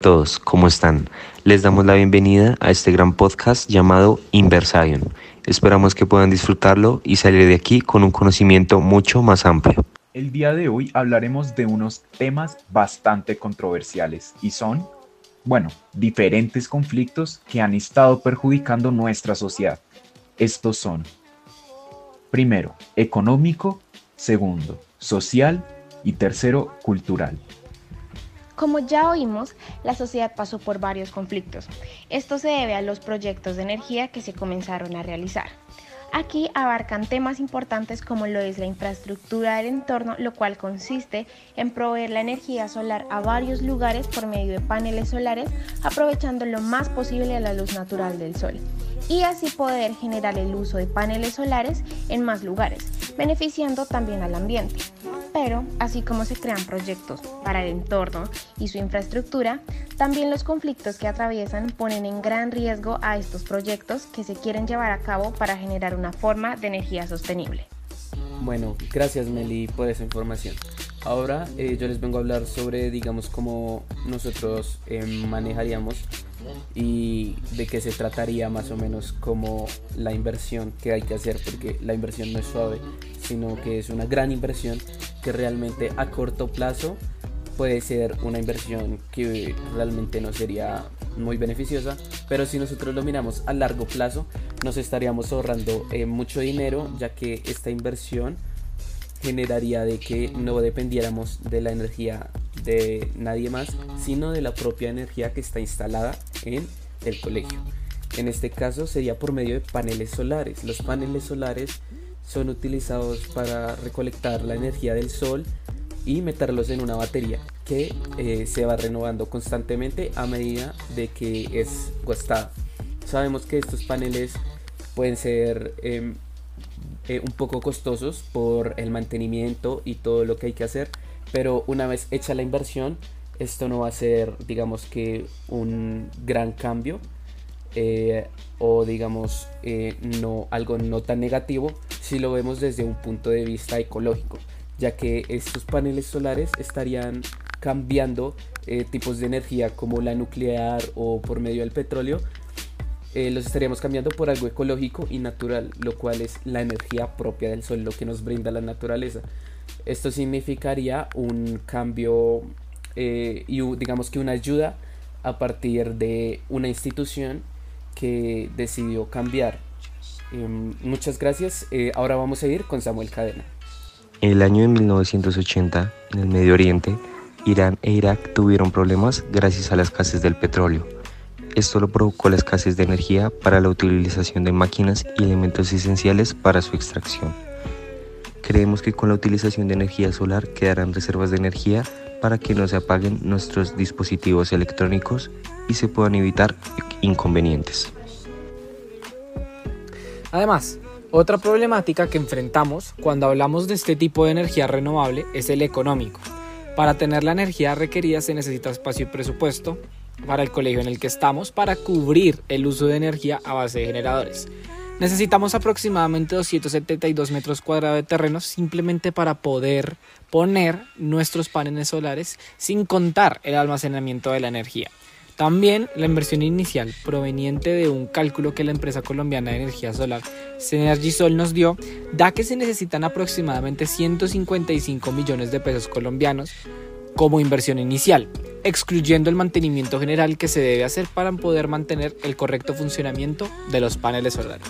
todos, ¿cómo están? Les damos la bienvenida a este gran podcast llamado Inversion. Esperamos que puedan disfrutarlo y salir de aquí con un conocimiento mucho más amplio. El día de hoy hablaremos de unos temas bastante controversiales y son, bueno, diferentes conflictos que han estado perjudicando nuestra sociedad. Estos son, primero, económico, segundo, social y tercero, cultural. Como ya oímos, la sociedad pasó por varios conflictos. Esto se debe a los proyectos de energía que se comenzaron a realizar. Aquí abarcan temas importantes como lo es la infraestructura del entorno, lo cual consiste en proveer la energía solar a varios lugares por medio de paneles solares, aprovechando lo más posible la luz natural del sol y así poder generar el uso de paneles solares en más lugares, beneficiando también al ambiente. Pero, así como se crean proyectos para el entorno y su infraestructura, también los conflictos que atraviesan ponen en gran riesgo a estos proyectos que se quieren llevar a cabo para generar una forma de energía sostenible. Bueno, gracias Meli por esa información. Ahora eh, yo les vengo a hablar sobre, digamos, cómo nosotros eh, manejaríamos y de qué se trataría más o menos como la inversión que hay que hacer, porque la inversión no es suave, sino que es una gran inversión que realmente a corto plazo puede ser una inversión que realmente no sería muy beneficiosa, pero si nosotros lo miramos a largo plazo, nos estaríamos ahorrando eh, mucho dinero, ya que esta inversión generaría de que no dependiéramos de la energía de nadie más, sino de la propia energía que está instalada en el colegio. En este caso sería por medio de paneles solares. Los paneles solares son utilizados para recolectar la energía del sol y meterlos en una batería que eh, se va renovando constantemente a medida de que es gastada. Sabemos que estos paneles pueden ser em, eh, un poco costosos por el mantenimiento y todo lo que hay que hacer, pero una vez hecha la inversión, esto no va a ser, digamos que, un gran cambio eh, o digamos eh, no algo no tan negativo si lo vemos desde un punto de vista ecológico, ya que estos paneles solares estarían cambiando tipos de energía como la nuclear o por medio del petróleo eh, los estaríamos cambiando por algo ecológico y natural, lo cual es la energía propia del sol, lo que nos brinda la naturaleza. Esto significaría un cambio eh, y digamos que una ayuda a partir de una institución que decidió cambiar. Em, muchas gracias. Eh, ahora vamos a ir con Samuel Cadena. En el año de 1980, en el Medio Oriente, Irán e Irak tuvieron problemas gracias a las escasez del petróleo esto lo provocó la escasez de energía para la utilización de máquinas y elementos esenciales para su extracción. Creemos que con la utilización de energía solar quedarán reservas de energía para que no se apaguen nuestros dispositivos electrónicos y se puedan evitar inconvenientes. Además, otra problemática que enfrentamos cuando hablamos de este tipo de energía renovable es el económico. Para tener la energía requerida se necesita espacio y presupuesto, para el colegio en el que estamos para cubrir el uso de energía a base de generadores. Necesitamos aproximadamente 272 metros cuadrados de terreno simplemente para poder poner nuestros paneles solares sin contar el almacenamiento de la energía. También la inversión inicial proveniente de un cálculo que la empresa colombiana de energía solar Sol nos dio da que se necesitan aproximadamente 155 millones de pesos colombianos como inversión inicial, excluyendo el mantenimiento general que se debe hacer para poder mantener el correcto funcionamiento de los paneles solares.